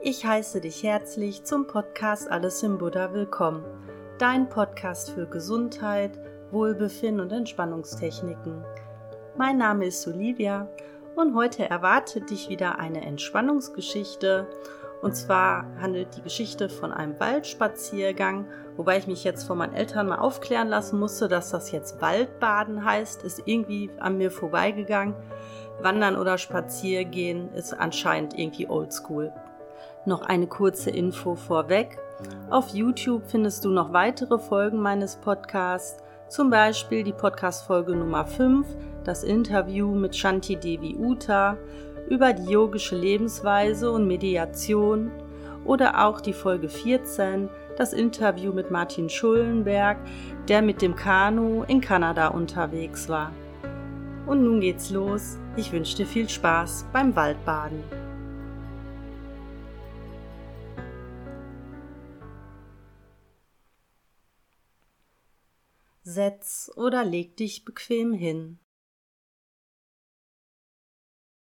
Ich heiße dich herzlich zum Podcast Alles im Buddha willkommen. Dein Podcast für Gesundheit, Wohlbefinden und Entspannungstechniken. Mein Name ist Olivia und heute erwartet dich wieder eine Entspannungsgeschichte. Und zwar handelt die Geschichte von einem Waldspaziergang, wobei ich mich jetzt von meinen Eltern mal aufklären lassen musste, dass das jetzt Waldbaden heißt, ist irgendwie an mir vorbeigegangen. Wandern oder Spaziergehen ist anscheinend irgendwie oldschool. Noch eine kurze Info vorweg. Auf YouTube findest du noch weitere Folgen meines Podcasts, zum Beispiel die Podcast-Folge Nummer 5, das Interview mit Shanti Devi Uta über die yogische Lebensweise und Mediation oder auch die Folge 14, das Interview mit Martin Schullenberg, der mit dem Kanu in Kanada unterwegs war. Und nun geht's los. Ich wünsche dir viel Spaß beim Waldbaden. setz oder leg dich bequem hin.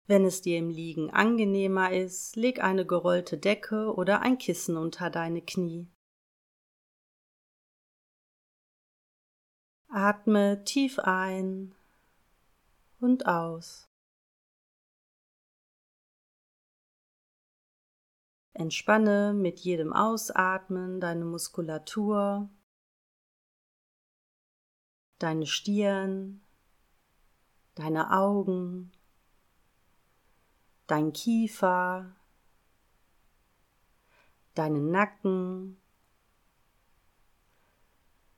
Wenn es dir im Liegen angenehmer ist, leg eine gerollte Decke oder ein Kissen unter deine Knie. Atme tief ein und aus. Entspanne mit jedem Ausatmen deine Muskulatur deine Stirn, deine Augen, dein Kiefer, deinen Nacken,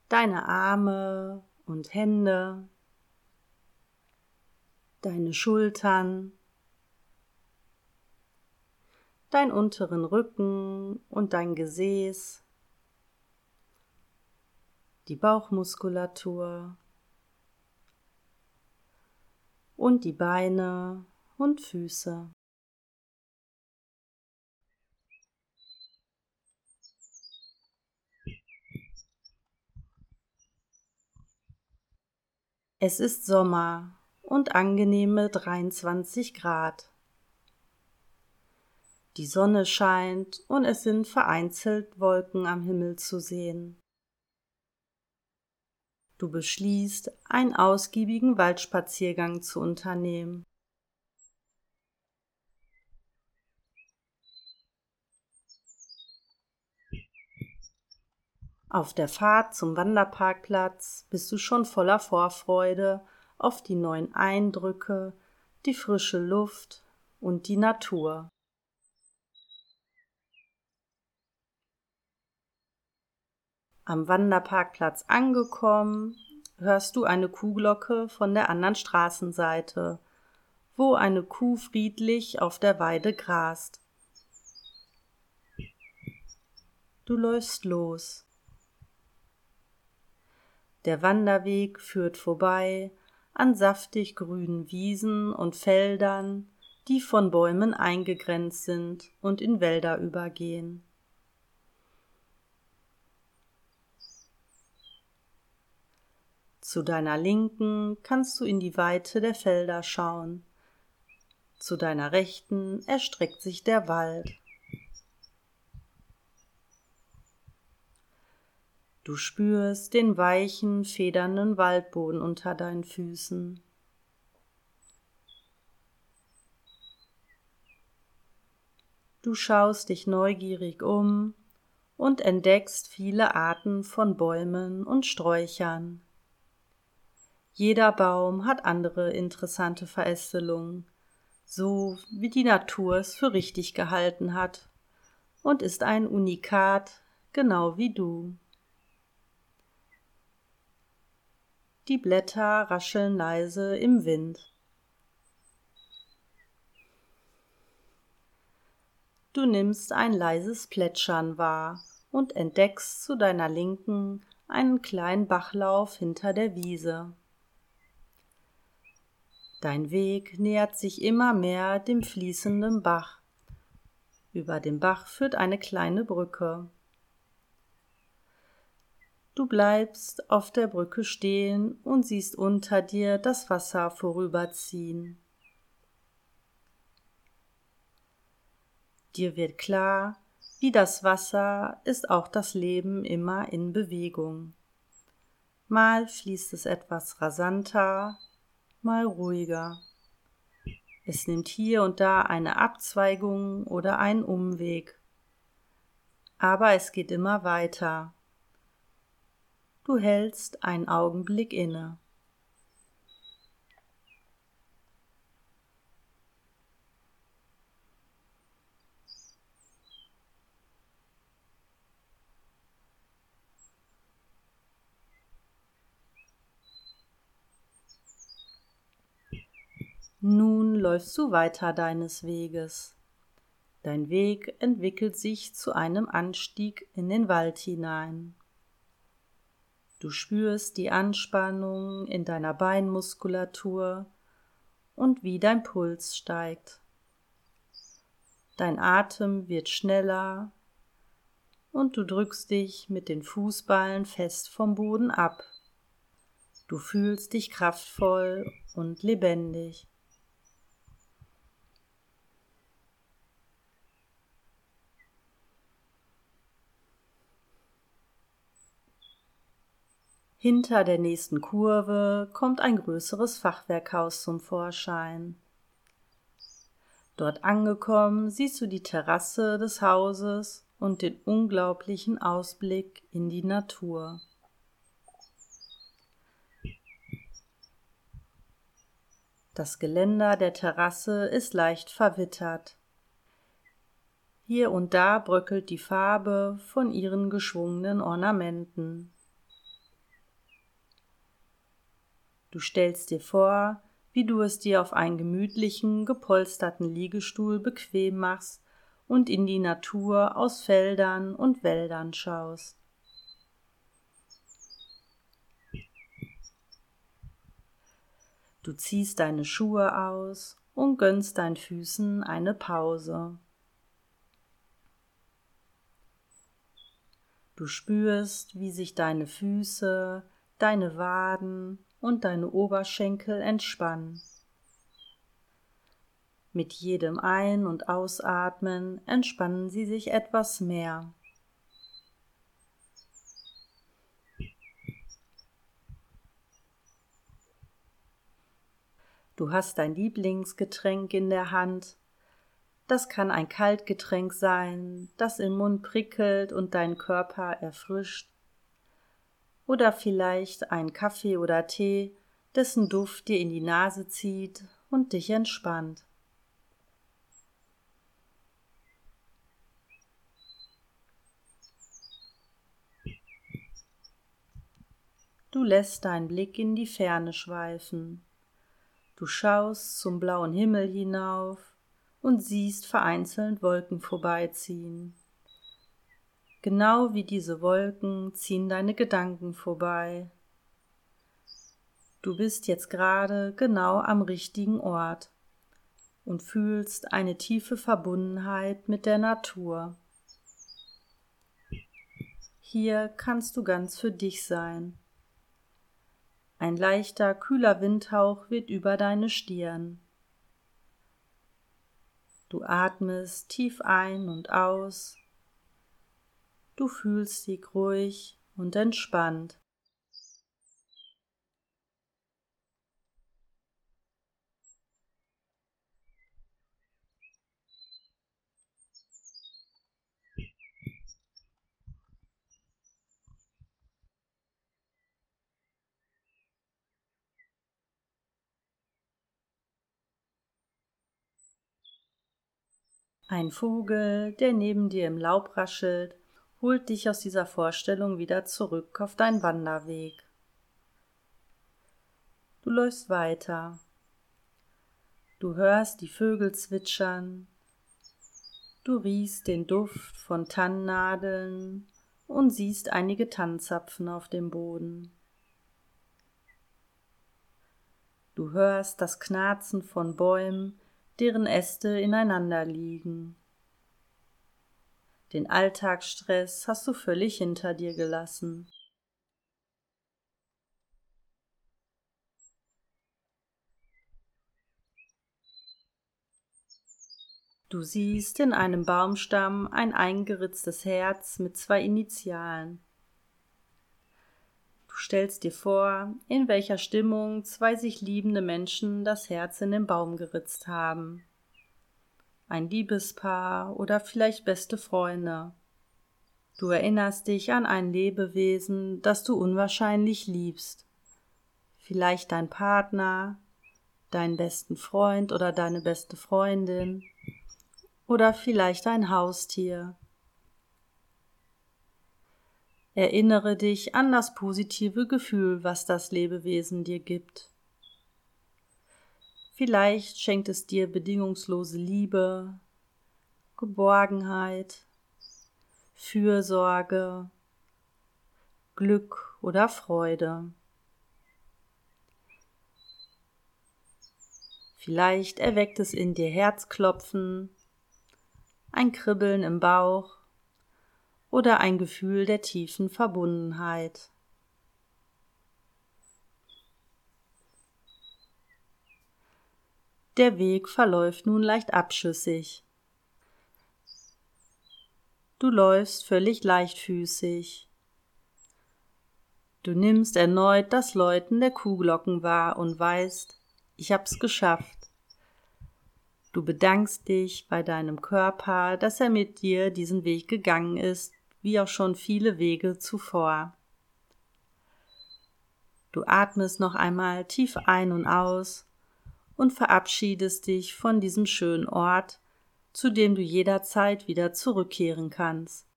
deine Arme und Hände, deine Schultern, dein unteren Rücken und dein Gesäß, die Bauchmuskulatur und die Beine und Füße. Es ist Sommer und angenehme 23 Grad. Die Sonne scheint und es sind vereinzelt Wolken am Himmel zu sehen. Du beschließt, einen ausgiebigen Waldspaziergang zu unternehmen. Auf der Fahrt zum Wanderparkplatz bist du schon voller Vorfreude auf die neuen Eindrücke, die frische Luft und die Natur. Am Wanderparkplatz angekommen, hörst du eine Kuhglocke von der anderen Straßenseite, wo eine Kuh friedlich auf der Weide grast. Du läufst los. Der Wanderweg führt vorbei an saftig grünen Wiesen und Feldern, die von Bäumen eingegrenzt sind und in Wälder übergehen. Zu deiner Linken kannst du in die Weite der Felder schauen. Zu deiner Rechten erstreckt sich der Wald. Du spürst den weichen, federnden Waldboden unter deinen Füßen. Du schaust dich neugierig um und entdeckst viele Arten von Bäumen und Sträuchern. Jeder Baum hat andere interessante Verästelungen, so wie die Natur es für richtig gehalten hat, und ist ein Unikat, genau wie du. Die Blätter rascheln leise im Wind. Du nimmst ein leises Plätschern wahr und entdeckst zu deiner Linken einen kleinen Bachlauf hinter der Wiese. Dein Weg nähert sich immer mehr dem fließenden Bach. Über den Bach führt eine kleine Brücke. Du bleibst auf der Brücke stehen und siehst unter dir das Wasser vorüberziehen. Dir wird klar, wie das Wasser ist auch das Leben immer in Bewegung. Mal fließt es etwas rasanter, mal ruhiger. Es nimmt hier und da eine Abzweigung oder einen Umweg. Aber es geht immer weiter. Du hältst einen Augenblick inne. Nun läufst du weiter deines Weges. Dein Weg entwickelt sich zu einem Anstieg in den Wald hinein. Du spürst die Anspannung in deiner Beinmuskulatur und wie dein Puls steigt. Dein Atem wird schneller und du drückst dich mit den Fußballen fest vom Boden ab. Du fühlst dich kraftvoll und lebendig. Hinter der nächsten Kurve kommt ein größeres Fachwerkhaus zum Vorschein. Dort angekommen siehst du die Terrasse des Hauses und den unglaublichen Ausblick in die Natur. Das Geländer der Terrasse ist leicht verwittert. Hier und da bröckelt die Farbe von ihren geschwungenen Ornamenten. Du stellst dir vor, wie du es dir auf einen gemütlichen, gepolsterten Liegestuhl bequem machst und in die Natur aus Feldern und Wäldern schaust. Du ziehst deine Schuhe aus und gönnst deinen Füßen eine Pause. Du spürst, wie sich deine Füße, deine Waden und deine Oberschenkel entspannen. Mit jedem Ein- und Ausatmen entspannen sie sich etwas mehr. Du hast dein Lieblingsgetränk in der Hand. Das kann ein Kaltgetränk sein, das im Mund prickelt und deinen Körper erfrischt oder vielleicht ein Kaffee oder Tee, dessen Duft dir in die Nase zieht und dich entspannt. Du lässt deinen Blick in die Ferne schweifen. Du schaust zum blauen Himmel hinauf und siehst vereinzelt Wolken vorbeiziehen. Genau wie diese Wolken ziehen deine Gedanken vorbei. Du bist jetzt gerade genau am richtigen Ort und fühlst eine tiefe Verbundenheit mit der Natur. Hier kannst du ganz für dich sein. Ein leichter, kühler Windhauch wird über deine Stirn. Du atmest tief ein und aus Du fühlst dich ruhig und entspannt. Ein Vogel, der neben dir im Laub raschelt, holt dich aus dieser Vorstellung wieder zurück auf deinen Wanderweg. Du läufst weiter. Du hörst die Vögel zwitschern. Du riechst den Duft von Tannennadeln und siehst einige Tannenzapfen auf dem Boden. Du hörst das Knarzen von Bäumen, deren Äste ineinander liegen. Den Alltagsstress hast du völlig hinter dir gelassen. Du siehst in einem Baumstamm ein eingeritztes Herz mit zwei Initialen. Du stellst dir vor, in welcher Stimmung zwei sich liebende Menschen das Herz in den Baum geritzt haben. Ein Liebespaar oder vielleicht beste Freunde. Du erinnerst dich an ein Lebewesen, das du unwahrscheinlich liebst. Vielleicht dein Partner, deinen besten Freund oder deine beste Freundin oder vielleicht ein Haustier. Erinnere dich an das positive Gefühl, was das Lebewesen dir gibt. Vielleicht schenkt es dir bedingungslose Liebe, Geborgenheit, Fürsorge, Glück oder Freude. Vielleicht erweckt es in dir Herzklopfen, ein Kribbeln im Bauch oder ein Gefühl der tiefen Verbundenheit. Der Weg verläuft nun leicht abschüssig. Du läufst völlig leichtfüßig. Du nimmst erneut das Läuten der Kuhglocken wahr und weißt, ich hab's geschafft. Du bedankst dich bei deinem Körper, dass er mit dir diesen Weg gegangen ist, wie auch schon viele Wege zuvor. Du atmest noch einmal tief ein und aus und verabschiedest dich von diesem schönen Ort, zu dem du jederzeit wieder zurückkehren kannst.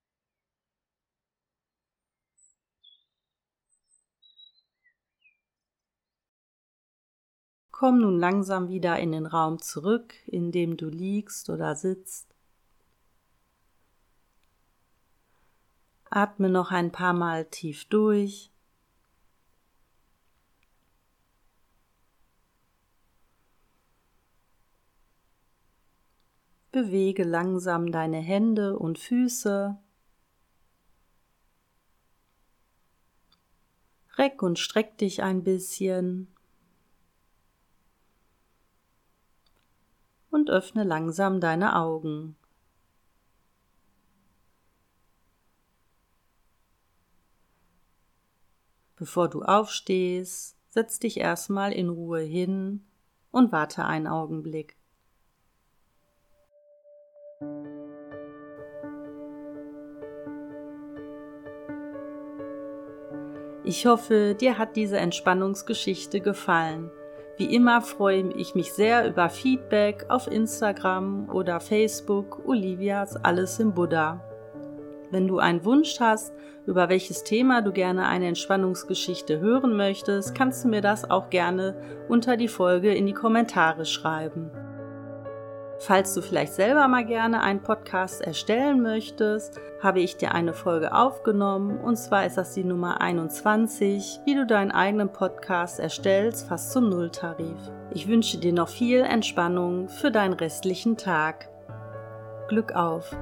Komm nun langsam wieder in den Raum zurück, in dem du liegst oder sitzt. Atme noch ein paar Mal tief durch. Bewege langsam deine Hände und Füße. Reck und streck dich ein bisschen. und öffne langsam deine Augen. Bevor du aufstehst, setz dich erstmal in Ruhe hin und warte einen Augenblick. Ich hoffe, dir hat diese Entspannungsgeschichte gefallen. Wie immer freue ich mich sehr über Feedback auf Instagram oder Facebook Olivias Alles im Buddha. Wenn du einen Wunsch hast, über welches Thema du gerne eine Entspannungsgeschichte hören möchtest, kannst du mir das auch gerne unter die Folge in die Kommentare schreiben. Falls du vielleicht selber mal gerne einen Podcast erstellen möchtest, habe ich dir eine Folge aufgenommen und zwar ist das die Nummer 21, wie du deinen eigenen Podcast erstellst, fast zum Nulltarif. Ich wünsche dir noch viel Entspannung für deinen restlichen Tag. Glück auf!